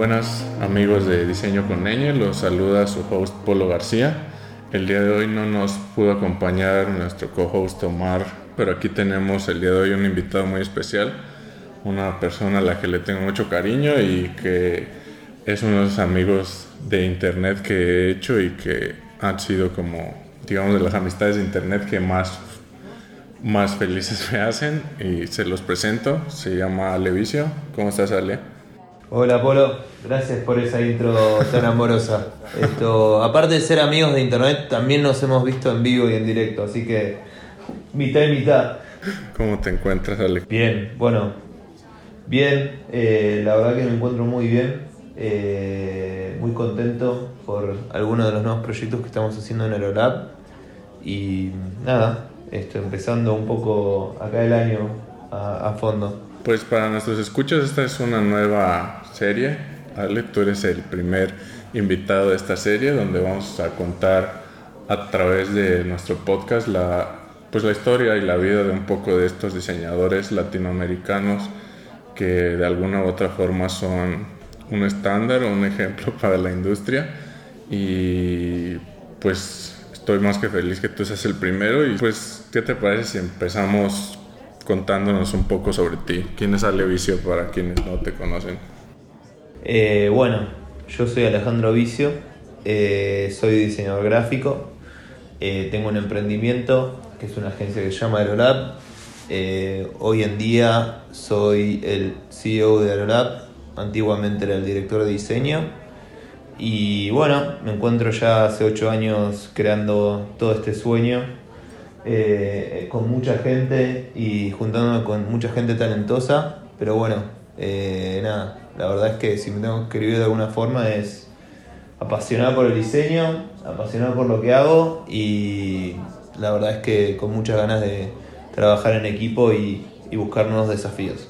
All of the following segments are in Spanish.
Buenas amigos de Diseño con Ñ, los saluda su host Polo García. El día de hoy no nos pudo acompañar nuestro co-host Omar, pero aquí tenemos el día de hoy un invitado muy especial, una persona a la que le tengo mucho cariño y que es uno de los amigos de internet que he hecho y que han sido como, digamos, de las amistades de internet que más, más felices me hacen y se los presento. Se llama Ale Vicio. ¿Cómo estás, Ale? Hola Polo, gracias por esa intro tan amorosa. Esto, aparte de ser amigos de internet, también nos hemos visto en vivo y en directo, así que mitad y mitad. ¿Cómo te encuentras, Ale? Bien, bueno, bien, eh, la verdad que me encuentro muy bien, eh, muy contento por algunos de los nuevos proyectos que estamos haciendo en Aerolab y nada, esto, empezando un poco acá el año a, a fondo. Pues para nuestros escuchas esta es una nueva serie. Ale, tú eres el primer invitado de esta serie donde vamos a contar a través de nuestro podcast la, pues la historia y la vida de un poco de estos diseñadores latinoamericanos que de alguna u otra forma son un estándar o un ejemplo para la industria. Y pues estoy más que feliz que tú seas el primero. Y pues, ¿qué te parece si empezamos contándonos un poco sobre ti. ¿Quién es Ale Vicio para quienes no te conocen? Eh, bueno, yo soy Alejandro Vicio, eh, soy diseñador gráfico, eh, tengo un emprendimiento que es una agencia que se llama Aerolab. hoy en día soy el CEO de Aerolab, antiguamente era el director de diseño. Y bueno, me encuentro ya hace 8 años creando todo este sueño con mucha gente y juntándome con mucha gente talentosa, pero bueno, nada, la verdad es que si me tengo que escribir de alguna forma es apasionado por el diseño, apasionado por lo que hago y la verdad es que con muchas ganas de trabajar en equipo y, buscar nuevos desafíos.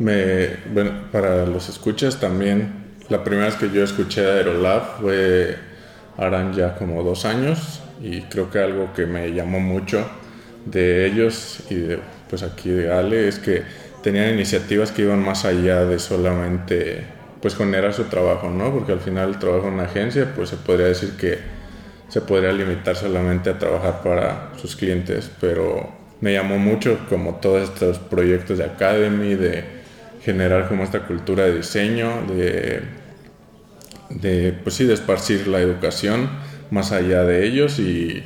Me, bueno, para los escuchas también, la primera vez que yo escuché Aerolab fue, harán ya como dos años, y creo que algo que me llamó mucho de ellos y de, pues aquí de Ale es que tenían iniciativas que iban más allá de solamente pues generar su trabajo, ¿no? Porque al final el trabajo en una agencia pues se podría decir que se podría limitar solamente a trabajar para sus clientes, pero me llamó mucho como todos estos proyectos de Academy, de generar como esta cultura de diseño, de, de pues sí, de esparcir la educación más allá de ellos y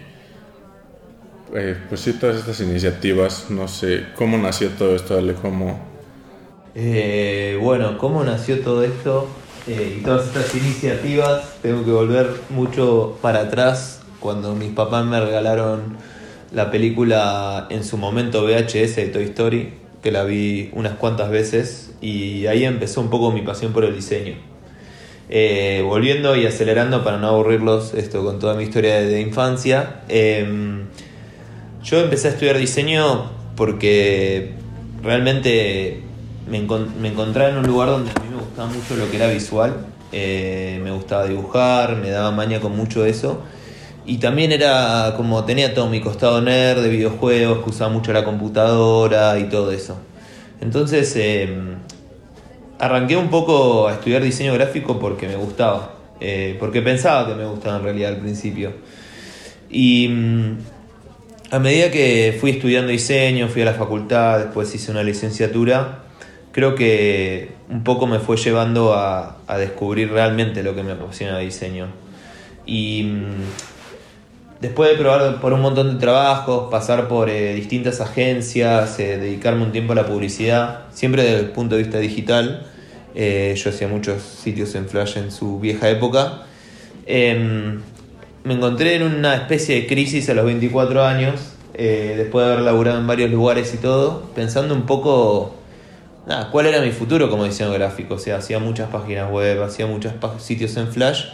eh, pues sí, todas estas iniciativas, no sé, ¿cómo nació todo esto, Ale? ¿Cómo? Eh, bueno, ¿cómo nació todo esto? Eh, y todas estas iniciativas, tengo que volver mucho para atrás, cuando mis papás me regalaron la película en su momento VHS de Toy Story, que la vi unas cuantas veces, y ahí empezó un poco mi pasión por el diseño. Eh, volviendo y acelerando para no aburrirlos esto con toda mi historia de, infancia, em, yo empecé a estudiar diseño porque realmente me, encontraba en un lugar donde a mí me gustaba mucho lo que era visual, eh, me gustaba dibujar, me daba maña con mucho eso. Y también era como tenía todo mi costado nerd de videojuegos, que usaba mucho la computadora y todo eso. Entonces em, arranqué un poco a estudiar diseño gráfico porque me gustaba, eh, porque pensaba que me gustaba en realidad al principio. Y mm, a medida que fui estudiando diseño, fui a la facultad, después hice una licenciatura, creo que un poco me fue llevando a, descubrir realmente lo que me apasiona el diseño. Y mm, después de probar por un montón de trabajos, pasar por eh, distintas agencias, eh, dedicarme un tiempo a la publicidad, siempre desde el punto de vista digital, eh, yo hacía muchos sitios en Flash en su vieja época. Me encontré en una especie de crisis a los 24 años, eh, después de haber laburado en varios lugares y todo, pensando un poco cuál era mi futuro como diseñador gráfico. O sea, hacía muchas páginas web, hacía muchos sitios en Flash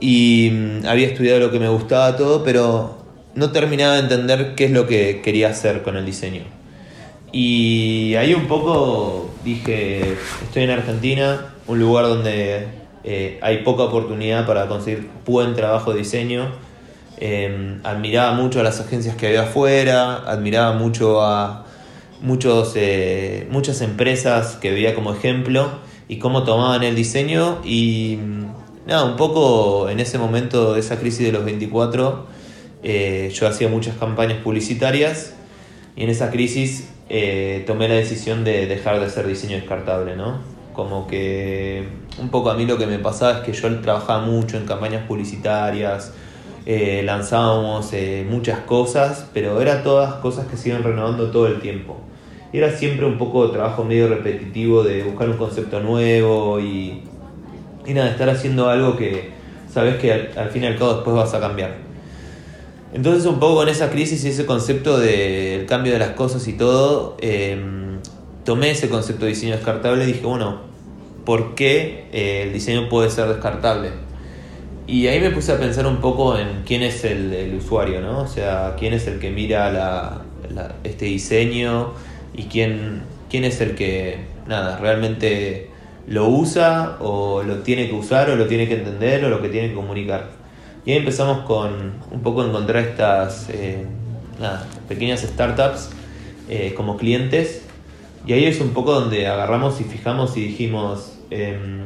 y mm, había estudiado lo que me gustaba todo, pero no terminaba de entender qué es lo que quería hacer con el diseño. Y ahí un poco dije, estoy en Argentina, un lugar donde eh, hay poca oportunidad para conseguir buen trabajo de diseño. Em, admiraba mucho a las agencias que había afuera, admiraba mucho a muchos, eh, muchas empresas que veía como ejemplo y cómo tomaban el diseño y nada, un poco en ese momento de esa crisis de los 24, eh, yo hacía muchas campañas publicitarias y en esa crisis eh, tomé la decisión de dejar de hacer diseño descartable, ¿no? Como que un poco a mí lo que me pasaba es que yo trabajaba mucho en campañas publicitarias, eh, lanzábamos muchas cosas, pero eran todas cosas que se iban renovando todo el tiempo. Era siempre un poco de trabajo medio repetitivo de buscar un concepto nuevo y y nada, estar haciendo algo que sabes que al, fin y al cabo después vas a cambiar. Entonces un poco con esa crisis y ese concepto del cambio de las cosas y todo, em, tomé ese concepto de diseño descartable y dije, bueno, ¿por qué eh, el diseño puede ser descartable? Y ahí me puse a pensar un poco en quién es el, usuario, ¿no? O sea, quién es el que mira este diseño y quién, quién es el que, nada, realmente lo usa o lo tiene que usar o lo tiene que entender o lo que tiene que comunicar. Y ahí empezamos con un poco encontrar estas eh, pequeñas startups eh, como clientes. Y ahí es un poco donde agarramos y fijamos y dijimos, em,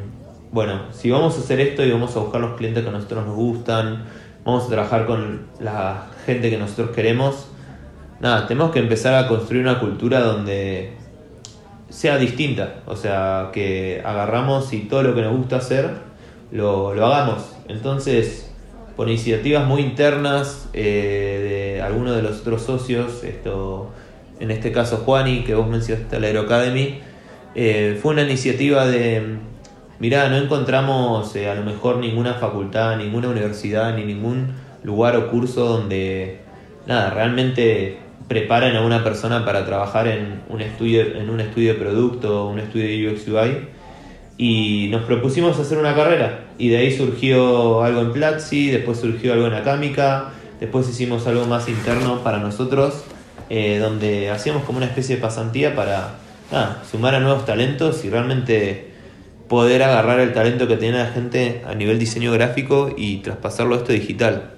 bueno, si vamos a hacer esto y vamos a buscar los clientes que a nosotros nos gustan, vamos a trabajar con la gente que nosotros queremos, nada, tenemos que empezar a construir una cultura donde sea distinta. O sea, que agarramos y todo lo que nos gusta hacer lo, hagamos. Entonces, por iniciativas muy internas eh, de algunos de los otros socios, esto, en este caso Juani, que vos mencionaste la Aeroacademy, eh, fue una iniciativa de, mirá, no encontramos eh, a lo mejor ninguna facultad, ninguna universidad, ni ningún lugar o curso donde, nada, realmente preparan a una persona para trabajar en un estudio, en un estudio de producto, un estudio de UX UI, y nos propusimos hacer una carrera. Y de ahí surgió algo en Platzi, después surgió algo en Acámica, después hicimos algo más interno para nosotros, eh, donde hacíamos como una especie de pasantía para sumar a nuevos talentos y realmente poder agarrar el talento que tiene la gente a nivel diseño gráfico y traspasarlo a esto digital.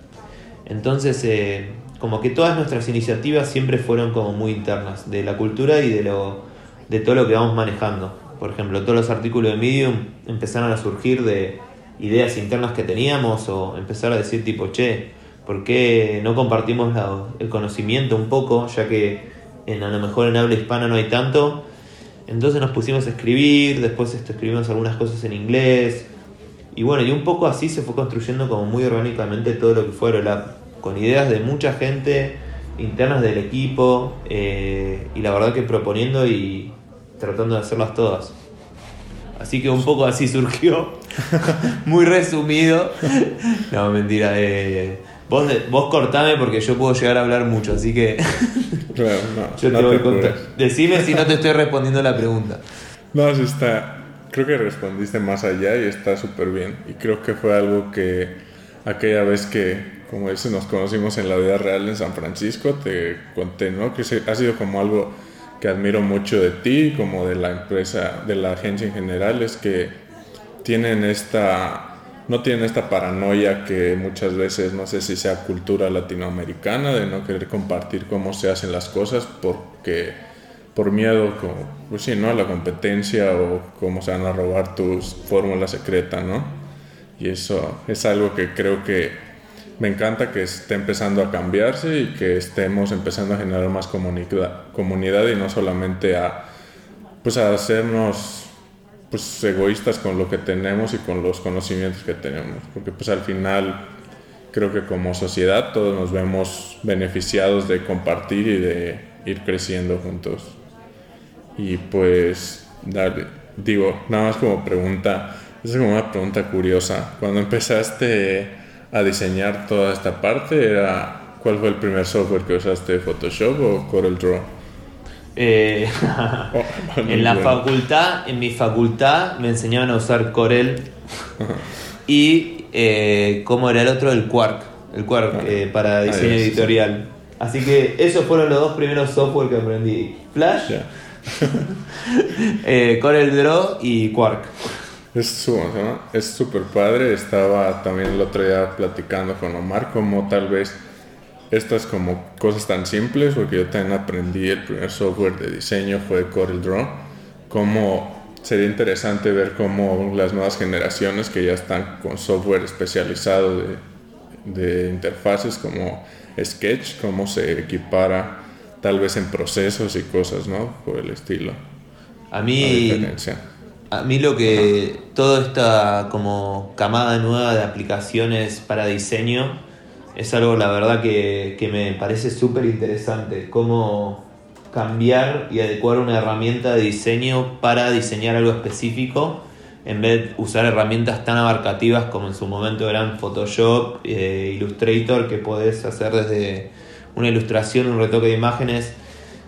Entonces, eh, como que todas nuestras iniciativas siempre fueron como muy internas, de la cultura y de, lo, de todo lo que vamos manejando. Por ejemplo, todos los artículos de Medium empezaron a surgir de ideas internas que teníamos o empezar a decir tipo, che, ¿por qué no compartimos el conocimiento un poco? Ya que a lo mejor en habla hispana no hay tanto. Entonces nos pusimos a escribir, después esto, escribimos algunas cosas en inglés. Y bueno, y un poco así se fue construyendo como muy orgánicamente todo lo que fue con ideas de mucha gente, internas del equipo, eh, y la verdad que proponiendo y tratando de hacerlas todas. Así que un poco así surgió, muy resumido. No, mentira. Eh, vos, vos cortame porque yo puedo llegar a hablar mucho, así que yo te voy a contar. Decime si no te estoy respondiendo la pregunta. No, sí está. Creo que respondiste más allá y está súper bien. Y creo que fue algo que aquella vez que como ese nos conocimos en la vida real en San Francisco, te conté, ¿no? Que ha sido como algo que admiro mucho de ti, como de la empresa, de la agencia en general, es que tienen esta, no tienen esta paranoia que muchas veces, no sé si sea cultura latinoamericana, de no querer compartir cómo se hacen las cosas porque por miedo, pues sí, ¿no? A la competencia o cómo se van a robar tus fórmulas secretas, ¿no? Y eso es algo que creo que me encanta que esté empezando a cambiarse y que estemos empezando a generar más comunidad, comunidad y no solamente a, pues a hacernos pues, egoístas con lo que tenemos y con los conocimientos que tenemos. Porque pues al final creo que como sociedad todos nos vemos beneficiados de compartir y de ir creciendo juntos. Y pues, digo, nada más como pregunta, es como una pregunta curiosa. Cuando empezaste a diseñar toda esta parte era ¿cuál fue el primer software que usaste Photoshop o Corel Draw? Eh, en la facultad, en mi facultad me enseñaban a usar Corel y eh, ¿cómo era el otro? El Quark, el Quark ah. eh, para diseño editorial. Así que esos fueron los dos primeros software que aprendí. Flash, eh, Corel Draw y Quark. Es súper padre. Estaba también el otro día platicando con Omar como tal vez estas como cosas tan simples, porque yo también aprendí el primer software de diseño fue Corel Draw, como sería interesante ver cómo las nuevas generaciones que ya están con software especializado de, de interfaces como Sketch, cómo se equipara tal vez en procesos y cosas, ¿no? Por el estilo. A mí, a mí lo que toda esta como camada nueva de aplicaciones para diseño es algo la verdad que, que me parece súper interesante. Cómo cambiar y adecuar una herramienta de diseño para diseñar algo específico en vez de usar herramientas tan abarcativas como en su momento eran Photoshop, eh, Illustrator, que podés hacer desde una ilustración, un retoque de imágenes.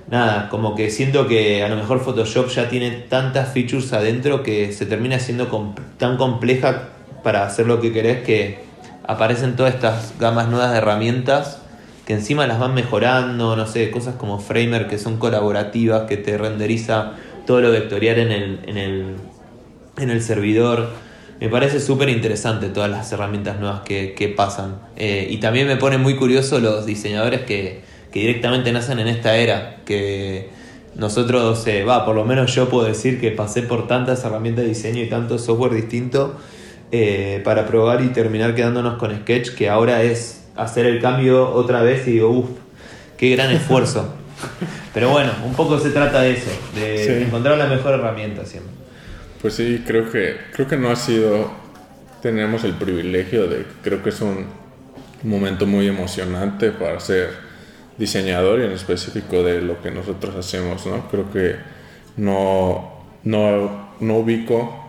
Nada, como que siento que a lo mejor Photoshop ya tiene tantas features adentro que se termina siendo tan compleja para hacer lo que querés que aparecen todas estas gamas nuevas de herramientas que encima las van mejorando, no sé, cosas como Framer que son colaborativas, que te renderiza todo lo vectorial en el, en el, en el servidor. Me parece súper interesante todas las herramientas nuevas que, pasan. Eh, y también me pone muy curioso los diseñadores que, directamente nacen en esta era, que nosotros, eh, va, por lo menos yo puedo decir que pasé por tantas herramientas de diseño y tanto software distinto eh, para probar y terminar quedándonos con Sketch, que ahora es hacer el cambio otra vez y digo, uff, qué gran esfuerzo. Pero bueno, un poco se trata de eso, de encontrar la mejor herramienta siempre. Pues sí, creo que, creo que no ha sido, tenemos el privilegio de, creo que es un momento muy emocionante para ser diseñador y en específico de lo que nosotros hacemos, ¿no? Creo que no, no, no ubico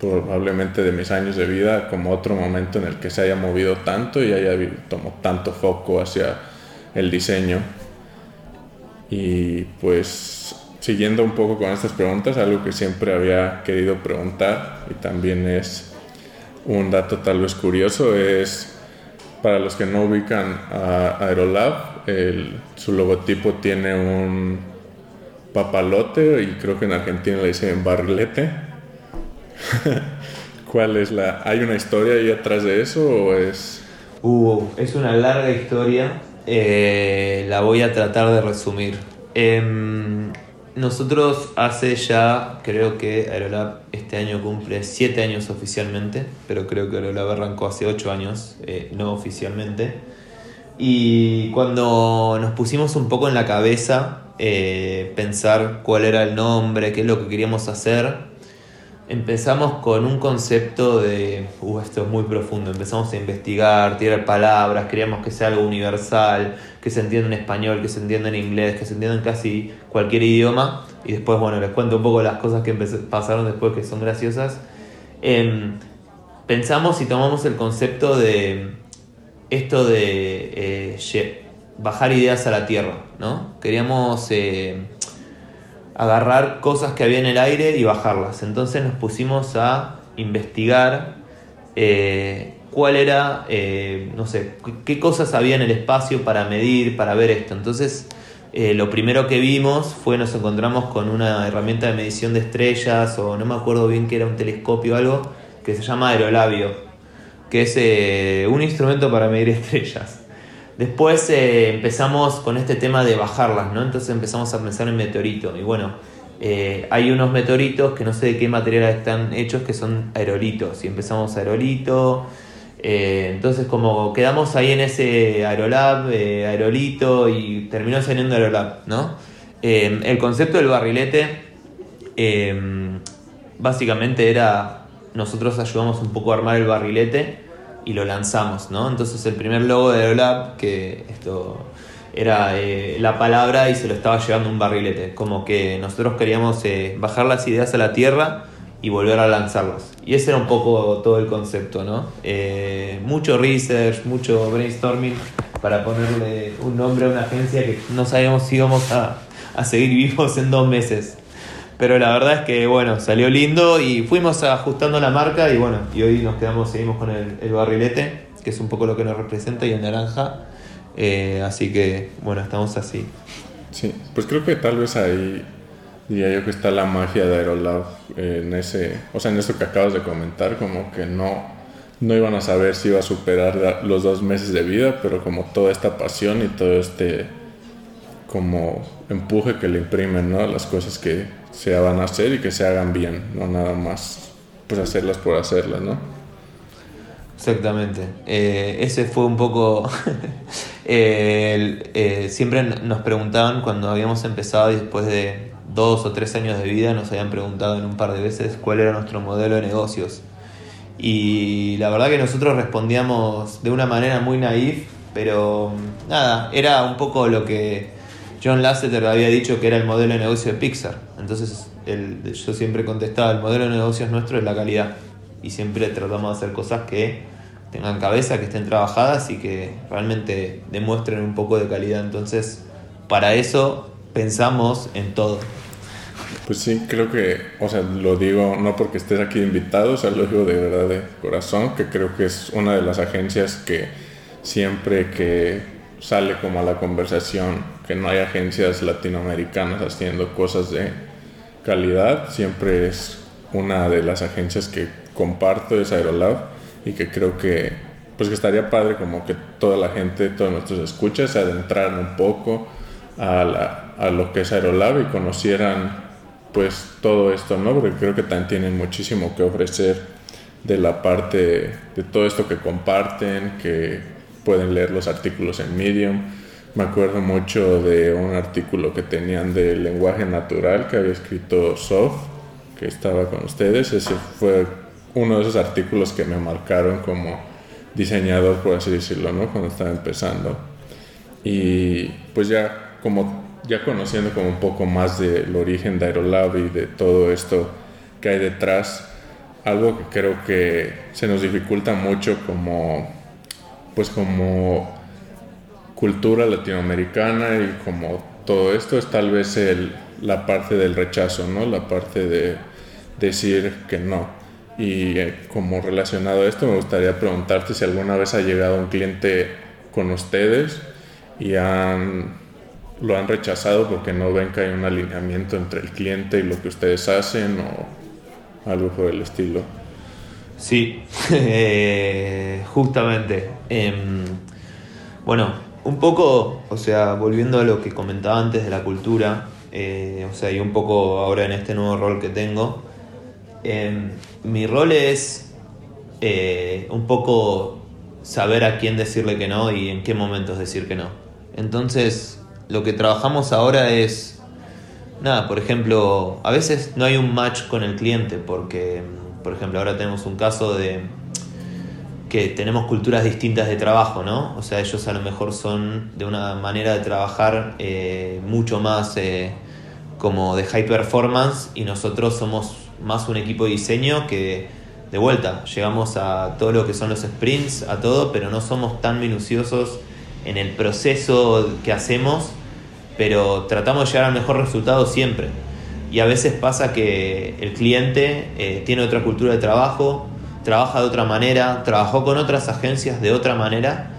probablemente de mis años de vida como otro momento en el que se haya movido tanto y haya tomado tanto foco hacia el diseño. Y pues siguiendo un poco con estas preguntas, algo que siempre había querido preguntar y también es un dato tal vez curioso, es para los que no ubican a Aerolab, su logotipo tiene un papalote y creo que en Argentina le dicen barrilete ¿Cuál es la...? ¿Hay una historia ahí atrás de eso o es...? Uh, es una larga historia. Eh, la voy a tratar de resumir. Em, nosotros hace ya, creo que Aerolab este año cumple 7 años oficialmente, pero creo que Aerolab arrancó hace 8 años, eh, no oficialmente. Y cuando nos pusimos un poco en la cabeza eh, pensar cuál era el nombre, qué es lo que queríamos hacer, empezamos con un concepto de, uh, esto es muy profundo, empezamos a investigar, tirar palabras, queríamos que sea algo universal, que se entienda en español, que se entienda en inglés, que se entienda en casi cualquier idioma. Y después, bueno, les cuento un poco las cosas que pasaron después que son graciosas. Em, pensamos y tomamos el concepto de esto de eh, bajar ideas a la tierra, ¿no? Queríamos... Eh, agarrar cosas que había en el aire y bajarlas. Entonces nos pusimos a investigar eh, cuál era, eh, no sé, qué cosas había en el espacio para medir, para ver esto. Entonces eh, lo primero que vimos fue nos encontramos con una herramienta de medición de estrellas o no me acuerdo bien que era un telescopio o algo que se llama aerolabio, que es un instrumento para medir estrellas. Después eh, empezamos con este tema de bajarlas, ¿no? Entonces empezamos a pensar en meteorito. Y bueno, eh, hay unos meteoritos que no sé de qué material están hechos que son aerolitos. Y empezamos aerolito. Eh, entonces como quedamos ahí en ese aerolab, aerolito y terminó saliendo aerolab, ¿no? el concepto del barrilete básicamente era nosotros ayudamos un poco a armar el barrilete y lo lanzamos, ¿no? Entonces el primer logo de Aerolab, que esto era eh, la palabra y se lo estaba llevando un barrilete, como que nosotros queríamos eh, bajar las ideas a la tierra y volver a lanzarlas. Y ese era un poco todo el concepto, ¿no? Eh, mucho research, mucho brainstorming para ponerle un nombre a una agencia que no sabíamos si íbamos a, a seguir vivos en dos meses. Pero la verdad es que, bueno, salió lindo y fuimos ajustando la marca y bueno, y hoy nos quedamos, seguimos con el, barrilete, que es un poco lo que nos representa, y el naranja. Eh, así que, bueno, estamos así. Sí, pues creo que tal vez ahí diría yo que está la magia de Aerolab en ese, o sea, en eso que acabas de comentar, como que no, no iban a saber si iba a superar los dos meses de vida, pero como toda esta pasión y todo este como empuje que le imprimen, ¿no? Las cosas que se van a hacer y que se hagan bien, no nada más pues hacerlas por hacerlas, ¿no? Exactamente. Eh, ese fue un poco... Eh, siempre nos preguntaban cuando habíamos empezado y después de dos o tres años de vida nos habían preguntado en un par de veces cuál era nuestro modelo de negocios. Y la verdad que nosotros respondíamos de una manera muy naif, pero nada, era un poco lo que John Lasseter había dicho que era el modelo de negocio de Pixar. Entonces el, yo siempre contestaba, el modelo de negocios nuestro es la calidad. Y siempre tratamos de hacer cosas que tengan cabeza, que estén trabajadas y que realmente demuestren un poco de calidad. Entonces, para eso pensamos en todo. Pues sí, creo que, o sea, lo digo no porque estés aquí invitado, o sea, lo digo de verdad de corazón, que creo que es una de las agencias que siempre que sale como a la conversación, que no hay agencias latinoamericanas haciendo cosas de calidad, siempre es una de las agencias que comparto, es Aerolab, y que creo que, pues que estaría padre como que toda la gente, todos nuestros escuchas, se adentraran un poco a, a lo que es Aerolab y conocieran pues todo esto, ¿no? Porque creo que también tienen muchísimo que ofrecer de la parte de todo esto que comparten, que pueden leer los artículos en Medium. Me acuerdo mucho de un artículo que tenían de lenguaje natural que había escrito Sof, que estaba con ustedes. Ese fue uno de esos artículos que me marcaron como diseñador, por así decirlo, ¿no? Cuando estaba empezando. Y pues ya como ya conociendo como un poco más del origen de Aerolab y de todo esto que hay detrás, algo que creo que se nos dificulta mucho como pues como cultura latinoamericana y como todo esto es tal vez la parte del rechazo, ¿no? La parte de decir que no. Y eh, como relacionado a esto, me gustaría preguntarte si alguna vez ha llegado un cliente con ustedes y lo han rechazado porque no ven que hay un alineamiento entre el cliente y lo que ustedes hacen o algo por el estilo. Sí, eh, justamente. Em, bueno, un poco, o sea, volviendo a lo que comentaba antes de la cultura, eh, o sea, y un poco ahora en este nuevo rol que tengo, em, mi rol es eh, un poco saber a quién decirle que no y en qué momentos decir que no. Entonces, lo que trabajamos ahora es, nada, por ejemplo, a veces no hay un match con el cliente porque, por ejemplo, ahora tenemos un caso de que tenemos culturas distintas de trabajo, ¿no? O sea, ellos a lo mejor son de una manera de trabajar eh, mucho más eh, como de high performance y nosotros somos más un equipo de diseño que de vuelta llegamos a todo lo que son los sprints, a todo, pero no somos tan minuciosos en el proceso que hacemos pero tratamos de llegar al mejor resultado siempre. Y a veces pasa que el cliente eh, tiene otra cultura de trabajo, trabaja de otra manera, trabajó con otras agencias de otra manera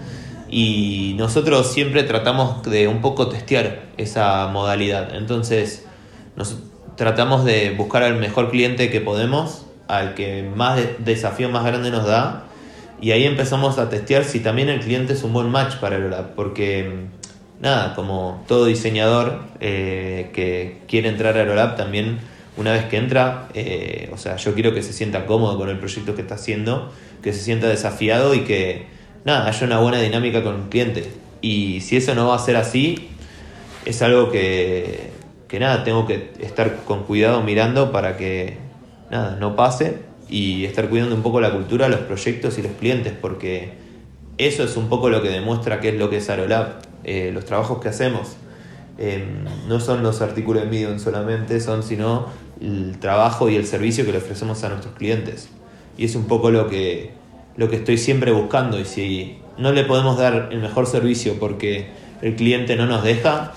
y nosotros siempre tratamos de un poco testear esa modalidad. Entonces, tratamos de buscar al mejor cliente que podemos, al que más desafío más grande nos da, y ahí empezamos a testear si también el cliente es un buen match para el porque nada, como todo diseñador eh, que quiere entrar a Aerolab también, una vez que entra, eh, o sea, yo quiero que se sienta cómodo con el proyecto que está haciendo, que se sienta desafiado y que, nada, haya una buena dinámica con el cliente. Y si eso no va a ser así, es algo que, que nada, tengo que estar con cuidado mirando para que, nada, no pase y estar cuidando un poco la cultura, los proyectos y los clientes, porque eso es un poco lo que demuestra qué es lo que es Aerolab eh, los trabajos que hacemos. Eh, no son los artículos de Medium solamente, son sino el trabajo y el servicio que le ofrecemos a nuestros clientes. Y es un poco lo que, lo que estoy siempre buscando. Y si no le podemos dar el mejor servicio porque el cliente no nos deja,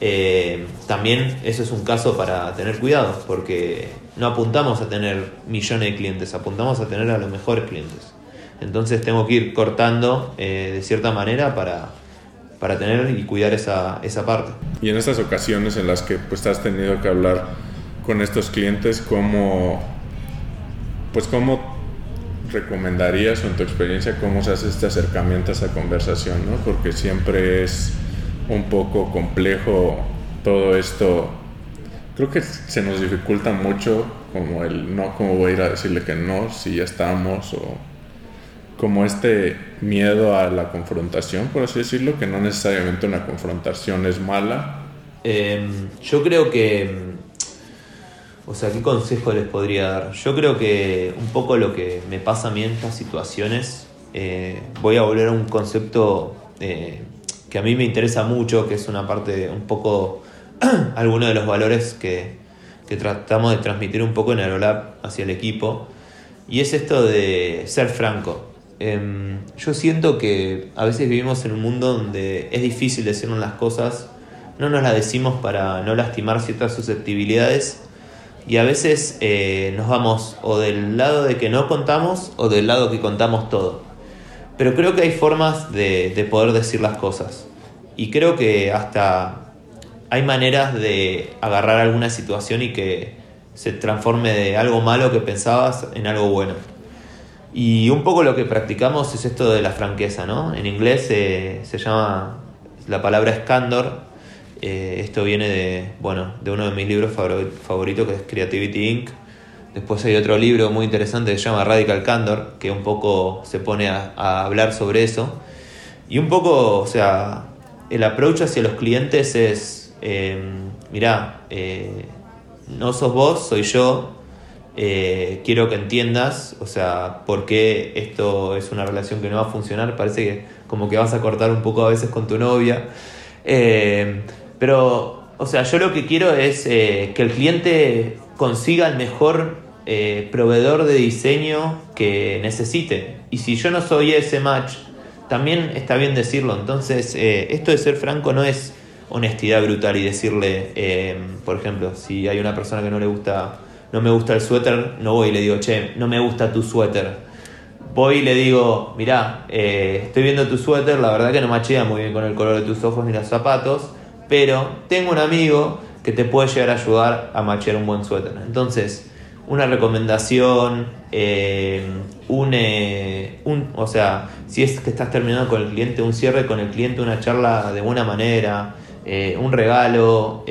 eh, también eso es un caso para tener cuidado, porque no apuntamos a tener millones de clientes, apuntamos a tener a los mejores clientes. Entonces tengo que ir cortando de cierta manera para, para tener y cuidar esa, esa parte. Y en estas ocasiones en las que pues has tenido que hablar con estos clientes, ¿cómo, pues cómo recomendarías o en tu experiencia cómo se hace este acercamiento a esa conversación? ¿no? Porque siempre es un poco complejo todo esto. Creo que se nos dificulta mucho como el no, cómo voy a ir a decirle que no si ya estamos o como este miedo a la confrontación, por así decirlo, que no necesariamente una confrontación es mala. Em, yo creo que, o sea, ¿qué consejo les podría dar? Yo creo que un poco lo que me pasa a mí en estas situaciones, eh, voy a volver a un concepto eh, que a mí me interesa mucho, que es una parte, un poco, alguno de los valores que, que tratamos de transmitir un poco en Aerolab hacia el equipo, y es esto de ser franco. Em, yo siento que a veces vivimos en un mundo donde es difícil decirnos las cosas, no nos las decimos para no lastimar ciertas susceptibilidades y a veces eh, nos vamos o del lado de que no contamos o del lado que contamos todo. Pero creo que hay formas de, de poder decir las cosas y creo que hasta hay maneras de agarrar alguna situación y que se transforme de algo malo que pensabas en algo bueno. Y un poco lo que practicamos es esto de la franqueza, ¿no? En inglés eh, se llama, la palabra es. Eh, esto viene de, bueno, de uno de mis libros favoritos que es Creativity Inc. Después hay otro libro muy interesante que se llama Radical Candor, que un poco se pone a, hablar sobre eso. Y un poco, o sea, el approach hacia los clientes es, eh, mirá, eh, no sos vos, soy yo, eh, quiero que entiendas, o sea, por qué esto es una relación que no va a funcionar. Parece que como que vas a cortar un poco a veces con tu novia. Eh, pero, o sea, yo lo que quiero es eh, que el cliente consiga el mejor proveedor de diseño que necesite. Y si yo no soy ese match, también está bien decirlo. Entonces, esto de ser franco no es honestidad brutal y decirle, por ejemplo, si hay una persona que no le gusta no me gusta el suéter, no voy y le digo, che, no me gusta tu suéter. Voy y le digo, mirá, eh, estoy viendo tu suéter, la verdad que no machea muy bien con el color de tus ojos ni los zapatos, pero tengo un amigo que te puede llegar a ayudar a machear un buen suéter. Entonces, una recomendación, eh, un, eh, un, o sea, si es que estás terminando con el cliente, un cierre con el cliente, una charla de buena manera, un regalo,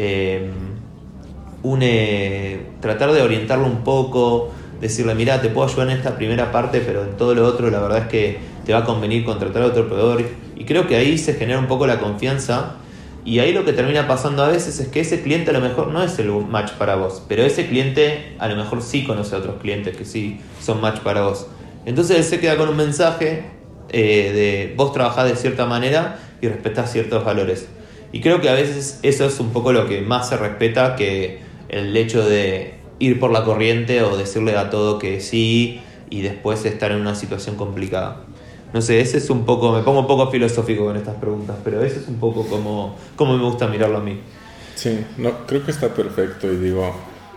tratar de orientarlo un poco, decirle, mira, te puedo ayudar en esta primera parte, pero en todo lo otro la verdad es que te va a convenir contratar a otro proveedor. Y creo que ahí se genera un poco la confianza. Y ahí lo que termina pasando a veces es que ese cliente a lo mejor no es el match para vos, pero ese cliente a lo mejor sí conoce a otros clientes que sí son match para vos. Entonces él se queda con un mensaje eh, de vos trabajás de cierta manera y respetás ciertos valores. Y creo que a veces eso es un poco lo que más se respeta que el hecho de ir por la corriente o decirle a todo que sí y después estar en una situación complicada. No sé, ese es un poco, me pongo un poco filosófico con estas preguntas, pero ese es un poco como, como me gusta mirarlo a mí. Sí, no, creo que está perfecto y digo,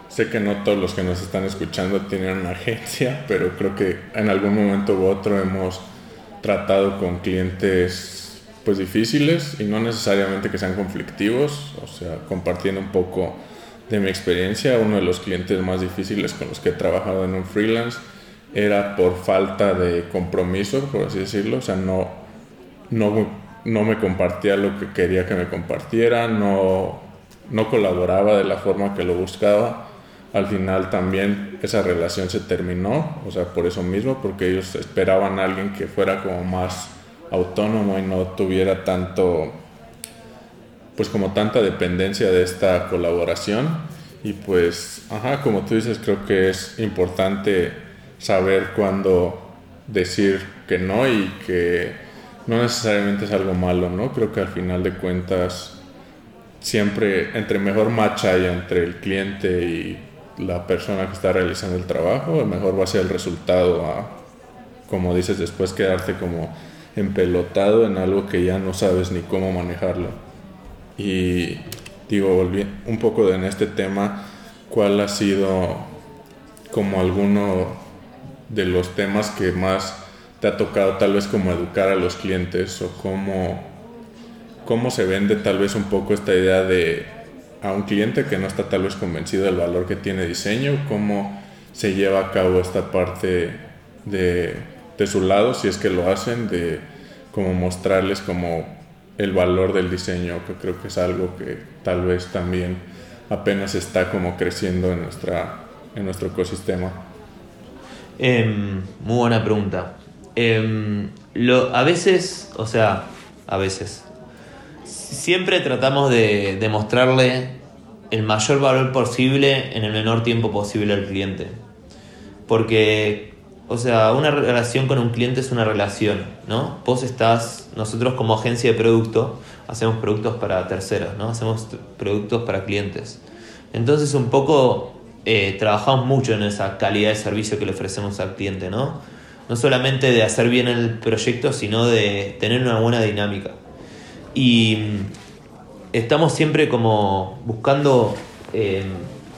sé que no todos los que nos están escuchando tienen una agencia, pero creo que en algún momento u otro hemos tratado con clientes pues difíciles y no necesariamente que sean conflictivos, o sea, compartiendo un poco de mi experiencia, uno de los clientes más difíciles con los que he trabajado en un freelance era por falta de compromiso, por así decirlo, o sea, no, no, no me compartía lo que quería que me compartiera, no, no colaboraba de la forma que lo buscaba. Al final también esa relación se terminó, o sea, por eso mismo, porque ellos esperaban a alguien que fuera como más autónomo y no tuviera tanto pues como tanta dependencia de esta colaboración y pues, ajá, como tú dices, creo que es importante saber cuándo decir que no y que no necesariamente es algo malo, ¿no? Creo que al final de cuentas siempre entre mejor match haya entre el cliente y la persona que está realizando el trabajo, mejor va a ser el resultado a, como dices, después quedarte como empelotado en algo que ya no sabes ni cómo manejarlo. Y digo, volví un poco en este tema, ¿cuál ha sido como alguno de los temas que más te ha tocado tal vez como educar a los clientes o cómo, cómo se vende tal vez un poco esta idea de a un cliente que no está tal vez convencido del valor que tiene diseño, cómo se lleva a cabo esta parte de, de su lado, si es que lo hacen, de como mostrarles como el valor del diseño, que creo que es algo que tal vez también apenas está como creciendo en, nuestra, en nuestro ecosistema. Em, muy buena pregunta. Em, lo, a veces, o sea, a veces, siempre tratamos de demostrarle el mayor valor posible en el menor tiempo posible al cliente. Porque, o sea, una relación con un cliente es una relación, ¿no? Vos estás, nosotros como agencia de producto, hacemos productos para terceros, ¿no? Hacemos productos para clientes. Entonces, un poco eh, trabajamos mucho en esa calidad de servicio que le ofrecemos al cliente, ¿no? No solamente de hacer bien el proyecto, sino de tener una buena dinámica. Y estamos siempre como buscando eh,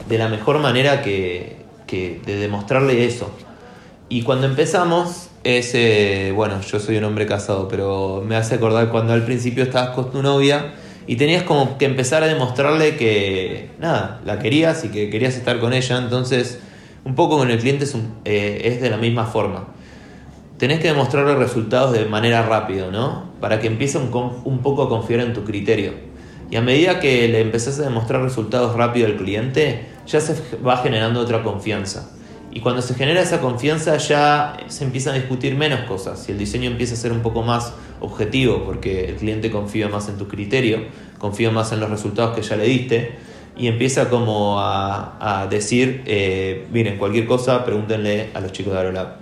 de la mejor manera que, de demostrarle eso. Y cuando empezamos, es, eh, bueno, yo soy un hombre casado, pero me hace acordar cuando al principio estabas con tu novia y tenías como que empezar a demostrarle que, nada, la querías y que querías estar con ella, entonces un poco con el cliente es, eh, es de la misma forma. Tenés que demostrarle resultados de manera rápida, ¿no? Para que empiece un, un poco a confiar en tu criterio. Y a medida que le empezás a demostrar resultados rápido al cliente, ya se va generando otra confianza. Y cuando se genera esa confianza ya se empiezan a discutir menos cosas y el diseño empieza a ser un poco más objetivo porque el cliente confía más en tu criterio, confía más en los resultados que ya le diste y empieza como a, decir, eh, miren, cualquier cosa pregúntenle a los chicos de Aerolab.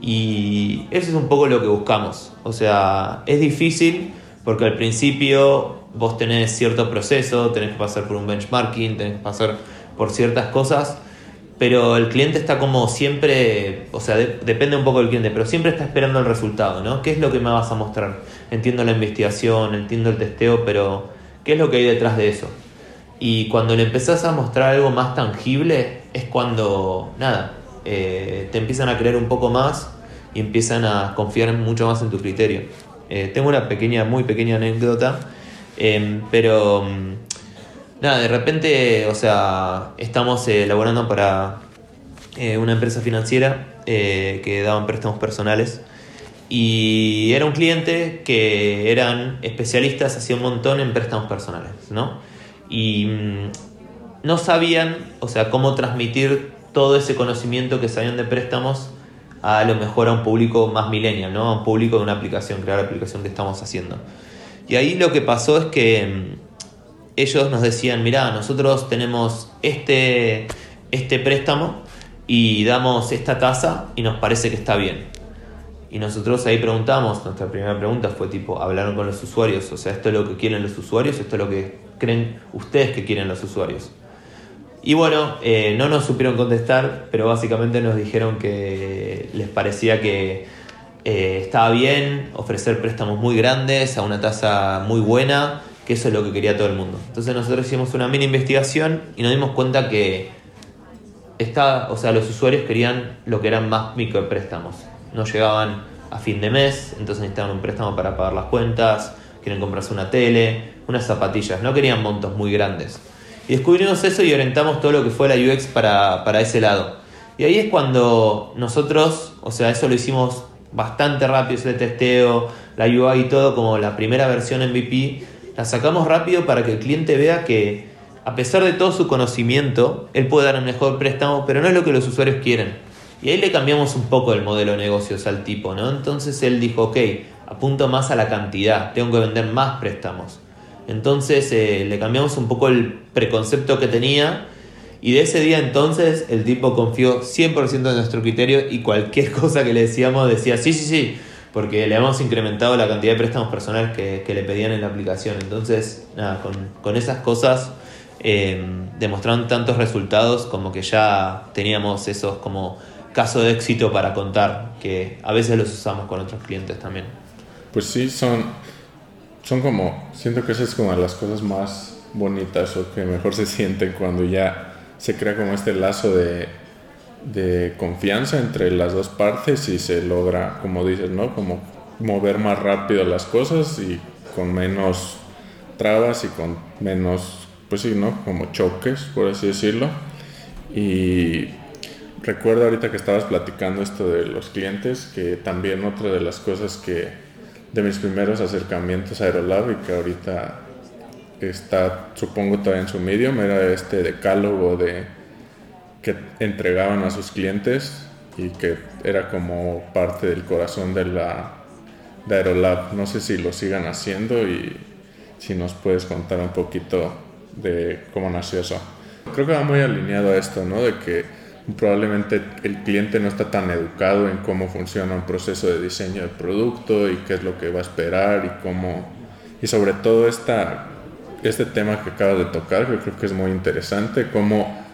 Y eso es un poco lo que buscamos. O sea, es difícil porque al principio vos tenés cierto proceso, tenés que pasar por un benchmarking, tenés que pasar por ciertas cosas, pero el cliente está como siempre, o sea, depende un poco del cliente, pero siempre está esperando el resultado, ¿no? ¿Qué es lo que me vas a mostrar? Entiendo la investigación, entiendo el testeo, pero ¿qué es lo que hay detrás de eso? Y cuando le empezás a mostrar algo más tangible, es cuando, nada, eh, te empiezan a creer un poco más y empiezan a confiar mucho más en tu criterio. Eh, tengo una pequeña, muy pequeña anécdota Em, pero mm, nada, de repente, o sea, estamos elaborando para eh, una empresa financiera eh, que daban préstamos personales y era un cliente que eran especialistas, hacía un montón en préstamos personales, ¿no? Y mm, no sabían, o sea, cómo transmitir todo ese conocimiento que sabían de préstamos a lo mejor a un público más millennial, ¿no? A un público de una aplicación, crear la aplicación que estamos haciendo. Y ahí lo que pasó es que mm, ellos nos decían, mirá, nosotros tenemos este, este préstamo y damos esta tasa y nos parece que está bien. Y nosotros ahí preguntamos, nuestra primera pregunta fue tipo, hablaron con los usuarios, o sea, esto es lo que quieren los usuarios, esto es lo que creen ustedes que quieren los usuarios. Y bueno, eh, no nos supieron contestar, pero básicamente nos dijeron que les parecía que eh, estaba bien ofrecer préstamos muy grandes a una tasa muy buena, que eso es lo que quería todo el mundo. Entonces nosotros hicimos una mini investigación y nos dimos cuenta que está, o sea, los usuarios querían lo que eran más micropréstamos. No llegaban a fin de mes, entonces necesitaban un préstamo para pagar las cuentas, quieren comprarse una tele, unas zapatillas, no querían montos muy grandes. Y descubrimos eso y orientamos todo lo que fue la UX para, para ese lado. Y ahí es cuando nosotros, o sea, eso lo hicimos bastante rápido ese testeo, la UI y todo, como la primera versión MVP, la sacamos rápido para que el cliente vea que a pesar de todo su conocimiento, él puede dar un mejor préstamo, pero no es lo que los usuarios quieren. Y ahí le cambiamos un poco el modelo de negocios al tipo, ¿no? Entonces él dijo, ok, apunto más a la cantidad, tengo que vender más préstamos. Entonces eh, le cambiamos un poco el preconcepto que tenía y de ese día entonces el tipo confió 100% en nuestro criterio y cualquier cosa que le decíamos decía sí, sí, sí, porque le habíamos incrementado la cantidad de préstamos personales que, le pedían en la aplicación. Entonces, nada, con, esas cosas eh, demostraron tantos resultados como que ya teníamos esos como casos de éxito para contar, que a veces los usamos con otros clientes también. Pues sí, son, son como, siento que esas es como las cosas más bonitas o que mejor se sienten cuando ya se crea como este lazo de, confianza entre las dos partes y se logra, como dices, ¿no? Como mover más rápido las cosas y con menos trabas y con menos, pues sí, ¿no? Como choques, por así decirlo. Y recuerdo ahorita que estabas platicando esto de los clientes, que también otra de las cosas que de mis primeros acercamientos a Aerolab y que ahorita está, supongo, todavía en su medium, era este decálogo de que entregaban a sus clientes y que era como parte del corazón de la de Aerolab. No sé si lo sigan haciendo y si nos puedes contar un poquito de cómo nació eso. Creo que va muy alineado a esto, ¿no? De que probablemente el cliente no está tan educado en cómo funciona un proceso de diseño de producto y qué es lo que va a esperar y cómo y sobre todo esta este tema que acabas de tocar que creo que es muy interesante cómo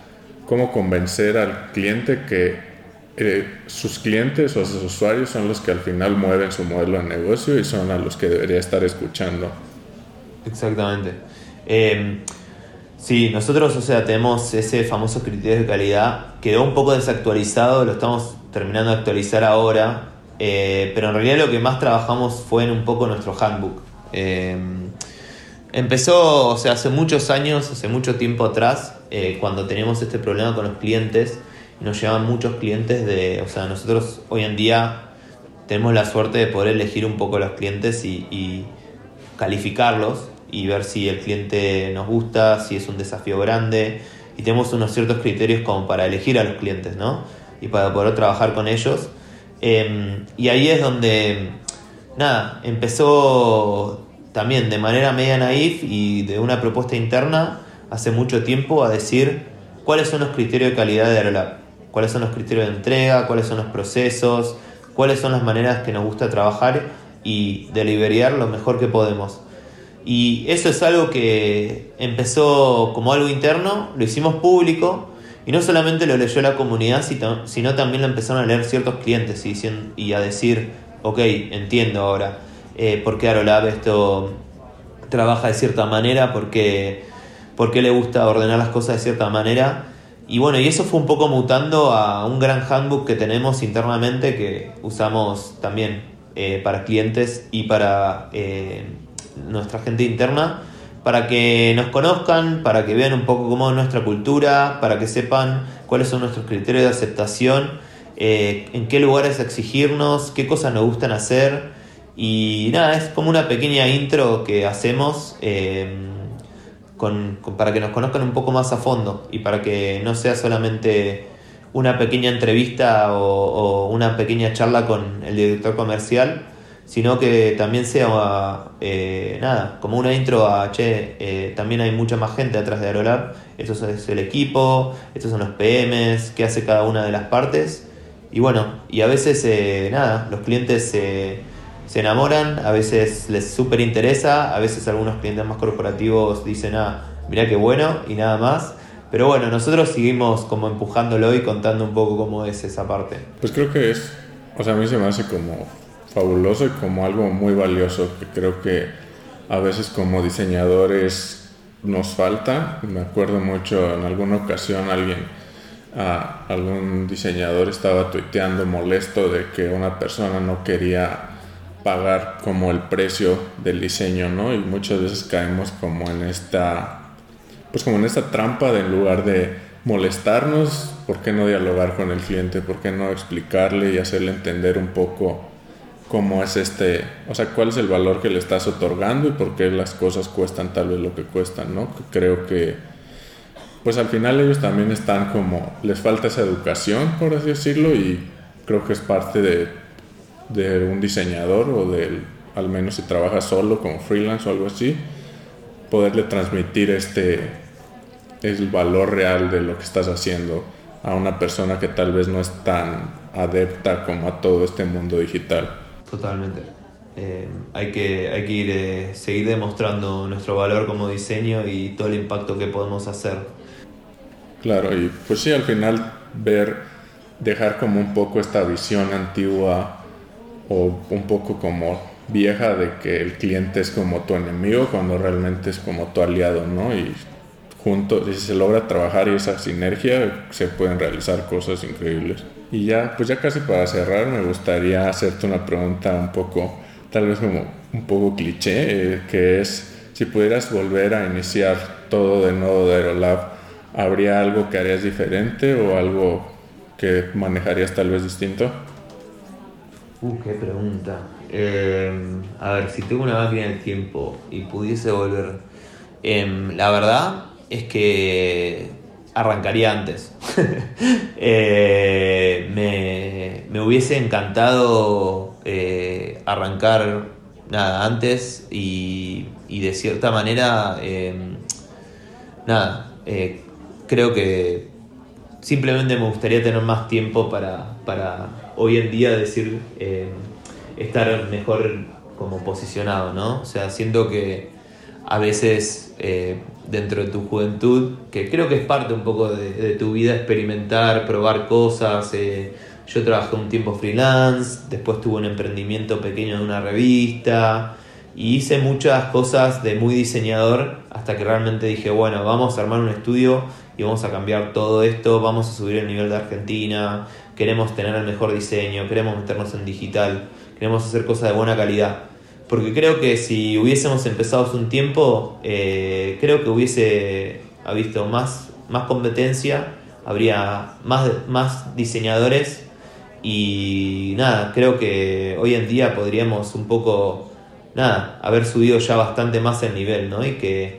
cómo convencer al cliente que eh, sus clientes o sus usuarios son los que al final mueven su modelo de negocio y son a los que debería estar escuchando exactamente eh, Sí, nosotros, o sea, tenemos ese famoso criterio de calidad. Quedó un poco desactualizado, lo estamos terminando de actualizar ahora. Eh, pero en realidad lo que más trabajamos fue en un poco nuestro handbook. Eh, empezó, o sea, hace muchos años, hace mucho tiempo atrás, eh, cuando teníamos este problema con los clientes, nos llevaban muchos clientes de, o sea, nosotros hoy en día tenemos la suerte de poder elegir un poco los clientes y, y calificarlos y ver si el cliente nos gusta, si es un desafío grande. Y tenemos unos ciertos criterios como para elegir a los clientes, ¿no? Y para poder trabajar con ellos. Em, y ahí es donde, nada, empezó también de manera media naif y de una propuesta interna hace mucho tiempo a decir cuáles son los criterios de calidad de Aerolab, cuáles son los criterios de entrega, cuáles son los procesos, cuáles son las maneras que nos gusta trabajar y deliberar lo mejor que podemos. Y eso es algo que empezó como algo interno, lo hicimos público y no solamente lo leyó la comunidad, sino también lo empezaron a leer ciertos clientes y, y a decir, ok, entiendo ahora eh, por qué Arolab esto trabaja de cierta manera, por qué, por qué le gusta ordenar las cosas de cierta manera. Y bueno, y eso fue un poco mutando a un gran handbook que tenemos internamente que usamos también eh, para clientes y para... Eh, nuestra gente interna, para que nos conozcan, para que vean un poco cómo es nuestra cultura, para que sepan cuáles son nuestros criterios de aceptación, eh, en qué lugares exigirnos, qué cosas nos gustan hacer. Y nada, es como una pequeña intro que hacemos eh, para que nos conozcan un poco más a fondo y para que no sea solamente una pequeña entrevista o una pequeña charla con el director comercial, sino que también sea eh, nada, como una intro a, che, eh, también hay mucha más gente atrás de Aerolab, esto es el equipo, estos son los PMs, qué hace cada una de las partes, y bueno, y a veces, eh, nada, los clientes se enamoran, a veces les súper interesa, a veces algunos clientes más corporativos dicen, ah, mira qué bueno, y nada más. Pero bueno, nosotros seguimos como empujándolo y contando un poco cómo es esa parte. Pues creo que es, o sea, a mí se me hace como fabuloso y como algo muy valioso que creo que a veces como diseñadores nos falta. Me acuerdo mucho en alguna ocasión alguien, algún diseñador estaba tuiteando molesto de que una persona no quería pagar como el precio del diseño, ¿no? Y muchas veces caemos como en esta, pues como en esta trampa de en lugar de molestarnos, ¿por qué no dialogar con el cliente? ¿Por qué no explicarle y hacerle entender un poco cómo es este, o sea, cuál es el valor que le estás otorgando y por qué las cosas cuestan tal vez lo que cuestan, ¿no? Creo que, pues al final ellos también están como, les falta esa educación, por así decirlo, y creo que es parte de, de un diseñador o del, al menos si trabaja solo como freelance o algo así, poderle transmitir este, el valor real de lo que estás haciendo a una persona que tal vez no es tan adepta como a todo este mundo digital. Totalmente. Eh, hay, que, hay que ir, eh, seguir demostrando nuestro valor como diseño y todo el impacto que podemos hacer. Claro, y pues sí, al final ver, dejar como un poco esta visión antigua o un poco como vieja de que el cliente es como tu enemigo cuando realmente es como tu aliado, ¿no? Y juntos, si se logra trabajar y esa sinergia, se pueden realizar cosas increíbles. Y ya, pues ya casi para cerrar, me gustaría hacerte una pregunta un poco, tal vez como un poco cliché, eh, que es, si pudieras volver a iniciar todo de nuevo de Aerolab, ¿habría algo que harías diferente o algo que manejarías tal vez distinto? Uh, qué pregunta. Em, a ver, si tengo una máquina del tiempo y pudiese volver. Em, la verdad es que arrancaría antes. Eh, me, hubiese encantado eh, arrancar nada antes y, y de cierta manera, em, nada, eh, creo que simplemente me gustaría tener más tiempo para, para hoy en día decir estar mejor como posicionado, ¿no? O sea, siento que a veces eh, dentro de tu juventud, que creo que es parte un poco de, tu vida, experimentar, probar cosas. Eh, yo trabajé un tiempo freelance, después tuve un emprendimiento pequeño de una revista y hice muchas cosas de muy diseñador hasta que realmente dije, bueno, vamos a armar un estudio y vamos a cambiar todo esto, vamos a subir el nivel de Argentina, queremos tener el mejor diseño, queremos meternos en digital queremos hacer cosas de buena calidad. Porque creo que si hubiésemos empezado hace un tiempo, eh, creo que hubiese habido más, más competencia, habría más, más diseñadores y nada, creo que hoy en día podríamos un poco, nada, haber subido ya bastante más el nivel, ¿no? Y que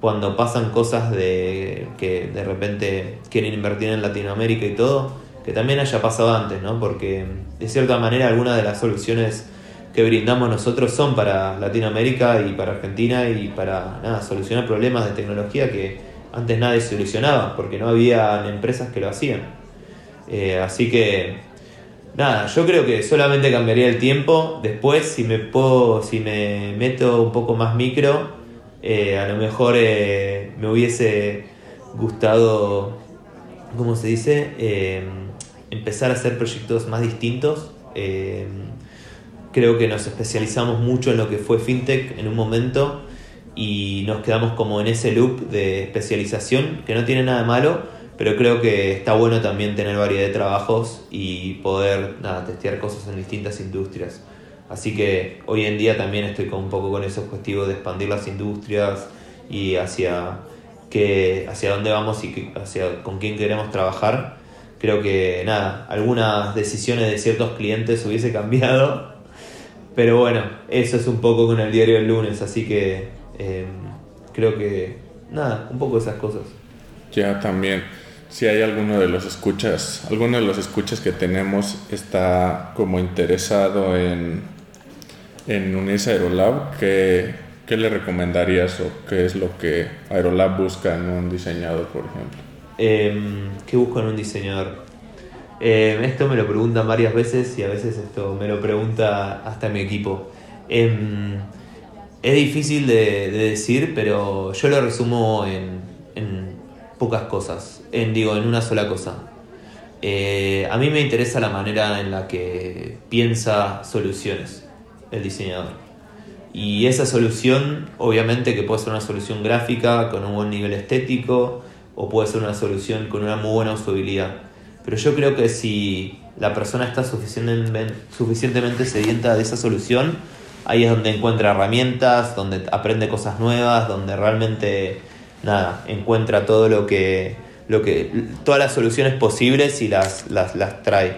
cuando pasan cosas de que de repente quieren invertir en Latinoamérica y todo, que también haya pasado antes, ¿no? Porque de cierta manera algunas de las soluciones que brindamos nosotros son para Latinoamérica y para Argentina y para nada, solucionar problemas de tecnología que antes nadie solucionaba porque no había empresas que lo hacían. Eh, así que nada, yo creo que solamente cambiaría el tiempo. Después, si me puedo, si me meto un poco más micro, eh, a lo mejor eh, me hubiese gustado, ¿cómo se dice? Empezar a hacer proyectos más distintos. Eh, creo que nos especializamos mucho en lo que fue FinTech en un momento y nos quedamos como en ese loop de especialización, que no tiene nada malo, pero creo que está bueno también tener variedad de trabajos y poder testear cosas en distintas industrias. Así que hoy en día también estoy con un poco con ese objetivo de expandir las industrias y hacia, que, hacia dónde vamos y hacia, con quién queremos trabajar creo que nada, algunas decisiones de ciertos clientes hubiese cambiado. Pero bueno, eso es un poco con el diario del lunes, así que em, creo que nada, un poco esas cosas. Ya también, si hay alguno de los escuchas, alguno de los escuchas que tenemos está como interesado en, en unirse a Aerolab, ¿qué, ¿qué le recomendarías o qué es lo que Aerolab busca en un diseñador, por ejemplo? Eh, ¿Qué busco en un diseñador? Em, esto me lo preguntan varias veces y a veces esto me lo pregunta hasta mi equipo. Em, es difícil de, decir, pero yo lo resumo en, pocas cosas, en, digo, en una sola cosa. Eh, a mí me interesa la manera en la que piensa soluciones el diseñador. Y esa solución, obviamente que puede ser una solución gráfica con un buen nivel estético, o puede ser una solución con una muy buena usabilidad. Pero yo creo que si la persona está suficientemente, sedienta de esa solución, ahí es donde encuentra herramientas, donde aprende cosas nuevas, donde realmente nada, encuentra todo lo que, lo que todas las soluciones posibles y las, las, las trae.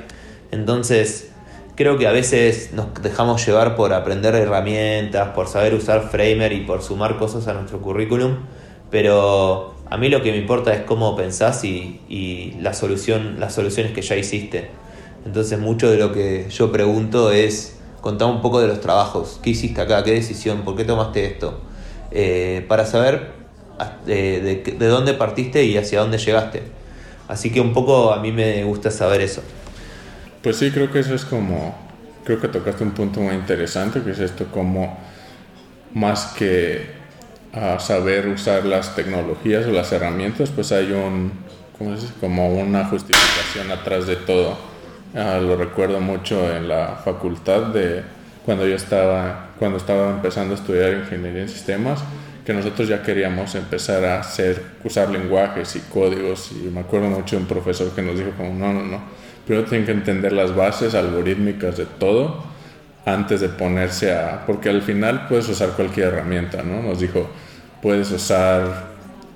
Entonces, creo que a veces nos dejamos llevar por aprender herramientas, por saber usar Framer y por sumar cosas a nuestro currículum, pero a mí lo que me importa es cómo pensás y, las soluciones que ya hiciste. Entonces mucho de lo que yo pregunto es contar un poco de los trabajos. ¿Qué hiciste acá? ¿Qué decisión? ¿Por qué tomaste esto? Eh, para saber de, de, dónde partiste y hacia dónde llegaste. Así que un poco a mí me gusta saber eso. Pues sí, creo que eso es como, creo que tocaste un punto muy interesante, que es esto como más que a saber usar las tecnologías o las herramientas, pues hay un, como una justificación atrás de todo. Ah, lo recuerdo mucho en la facultad de cuando yo estaba, cuando estaba empezando a estudiar ingeniería en sistemas, que nosotros ya queríamos empezar a hacer, usar lenguajes y códigos y me acuerdo mucho de un profesor que nos dijo como no, no, no, primero tienen que entender las bases algorítmicas de todo antes de ponerse a... Porque al final puedes usar cualquier herramienta, ¿no? Nos dijo, puedes usar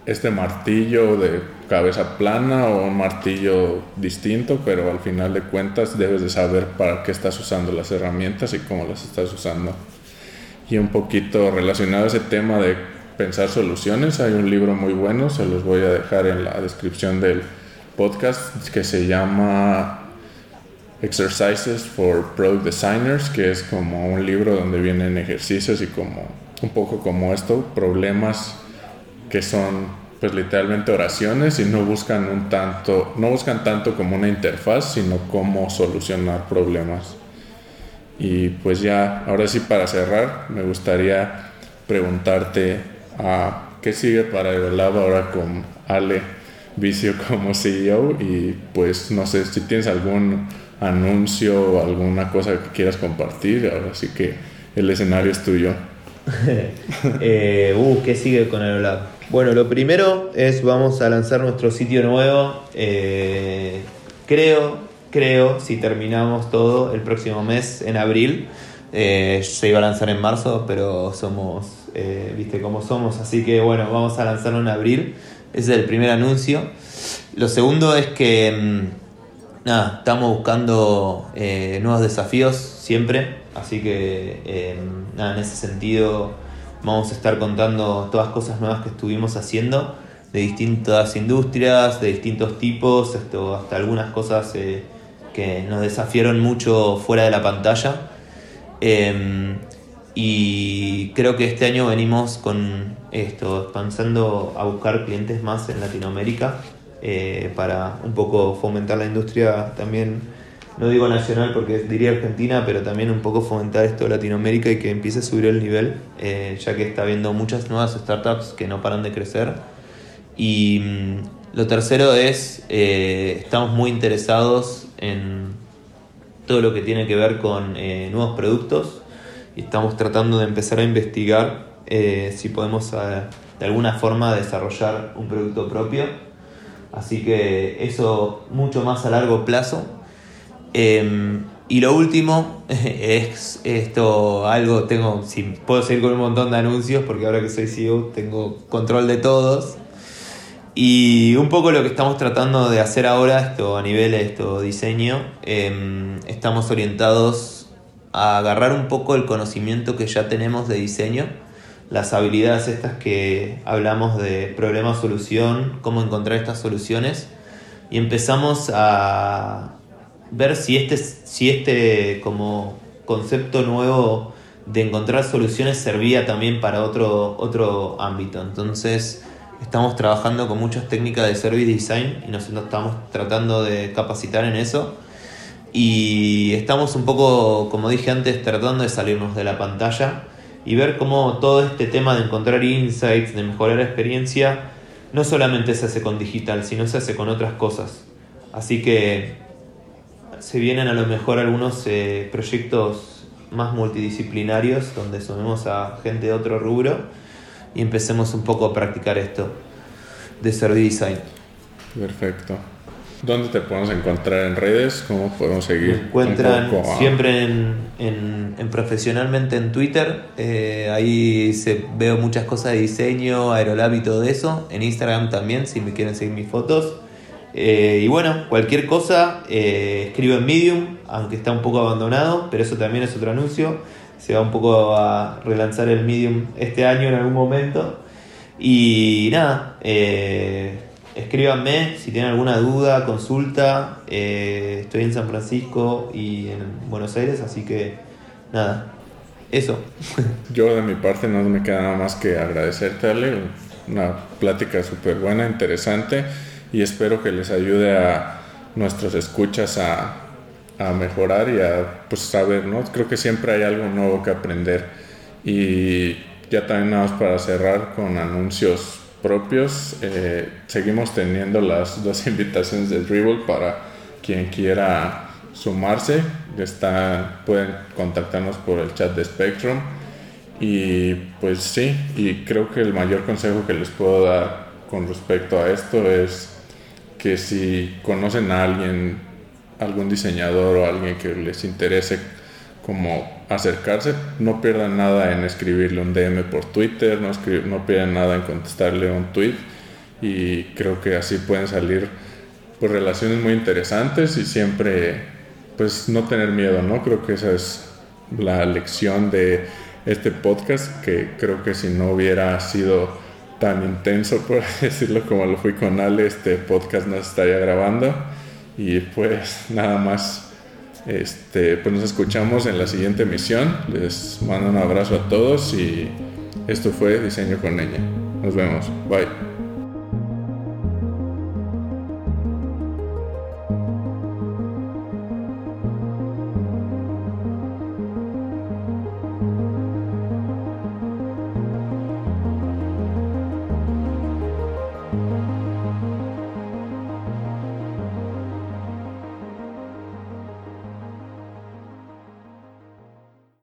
este martillo de cabeza plana o un martillo distinto, pero al final de cuentas debes de saber para qué estás usando las herramientas y cómo las estás usando. Y un poquito relacionado a ese tema de pensar soluciones, hay un libro muy bueno, se los voy a dejar en la descripción del podcast, que se llama Exercises for Product Designers, que es como un libro donde vienen ejercicios y como un poco como esto, problemas que son pues literalmente oraciones y no buscan un tanto, no buscan tanto como una interfaz, sino cómo solucionar problemas. Y pues ya, ahora sí para cerrar, me gustaría preguntarte a ah, qué sigue para Aerolab ahora con Ale Vicio como CEO y pues no sé si tienes algún anuncio o alguna cosa que quieras compartir, ahora sí que el escenario es tuyo. eh, uh, ¿qué sigue con Aerolab? Bueno, lo primero es vamos a lanzar nuestro sitio nuevo. Eh, creo, creo, si terminamos todo el próximo mes, en abril. Eh, se iba a lanzar en marzo, pero somos, viste cómo somos, así que bueno, vamos a lanzarlo en abril. Ese es el primer anuncio. Lo segundo es que, mm, nada, estamos buscando nuevos desafíos siempre, así que, nada, en ese sentido Vamos a estar contando todas cosas nuevas que estuvimos haciendo de distintas industrias, de distintos tipos, esto, hasta algunas cosas eh, que nos desafiaron mucho fuera de la pantalla. Em, y creo que este año venimos con esto, pensando a buscar clientes más en Latinoamérica eh, para un poco fomentar la industria también no digo nacional porque diría Argentina, pero también un poco fomentar esto Latinoamérica y que empiece a subir el nivel, eh, ya que está habiendo muchas nuevas startups que no paran de crecer. Y mm, lo tercero es, eh, estamos muy interesados en todo lo que tiene que ver con eh, nuevos productos y estamos tratando de empezar a investigar si podemos de alguna forma desarrollar un producto propio. Así que eso mucho más a largo plazo Em, y lo último es esto, algo, tengo, si puedo seguir con un montón de anuncios, porque ahora que soy CEO tengo control de todos. Y un poco lo que estamos tratando de hacer ahora, esto a nivel de esto diseño, em, estamos orientados a agarrar un poco el conocimiento que ya tenemos de diseño, las habilidades estas que hablamos de problema-solución, cómo encontrar estas soluciones, y empezamos a, ver si este, si este como concepto nuevo de encontrar soluciones servía también para otro, otro ámbito. Entonces estamos trabajando con muchas técnicas de service design y nos estamos tratando de capacitar en eso. Y estamos un poco, como dije antes, tratando de salirnos de la pantalla y ver cómo todo este tema de encontrar insights, de mejorar la experiencia, no solamente se hace con digital, sino se hace con otras cosas. Así que se vienen a lo mejor algunos eh, proyectos más multidisciplinarios donde sumemos a gente de otro rubro y empecemos un poco a practicar esto de service design. Perfecto. ¿Dónde te podemos encontrar en redes? ¿Cómo podemos seguir? Me encuentran siempre en, en, profesionalmente en Twitter. Eh, ahí se, veo muchas cosas de diseño, Aerolab y todo eso. En Instagram también, si me quieren seguir mis fotos. Eh, y bueno, cualquier cosa, eh, escribo en Medium, aunque está un poco abandonado, pero eso también es otro anuncio. Se va un poco a relanzar el Medium este año en algún momento. Y nada, eh, escríbanme si tienen alguna duda, consulta. estoy en San Francisco y en Buenos Aires, así que nada, eso. Yo de mi parte no me queda nada más que agradecerte, Ale. Una plática súper buena, interesante y espero que les ayude a nuestros escuchas a, a mejorar y a pues, saber, ¿no? Creo que siempre hay algo nuevo que aprender. Y ya también nada más para cerrar con anuncios propios, eh, seguimos teniendo las dos invitaciones de Dribble para quien quiera sumarse. Está, pueden contactarnos por el chat de Spectrum. Y pues sí, y creo que el mayor consejo que les puedo dar con respecto a esto es que si conocen a alguien, algún diseñador o alguien que les interese como acercarse, no pierdan nada en escribirle un DM por Twitter, no, no pierdan nada en contestarle un tweet. Y creo que así pueden salir pues relaciones muy interesantes y siempre pues no tener miedo, ¿no? Creo que esa es la lección de este podcast que creo que si no hubiera sido tan intenso, por decirlo como lo fui con Ale, este podcast no estaría grabando. Y pues nada más este, pues nos escuchamos en la siguiente emisión. Les mando un abrazo a todos y esto fue Diseño con ella. Nos vemos. Bye.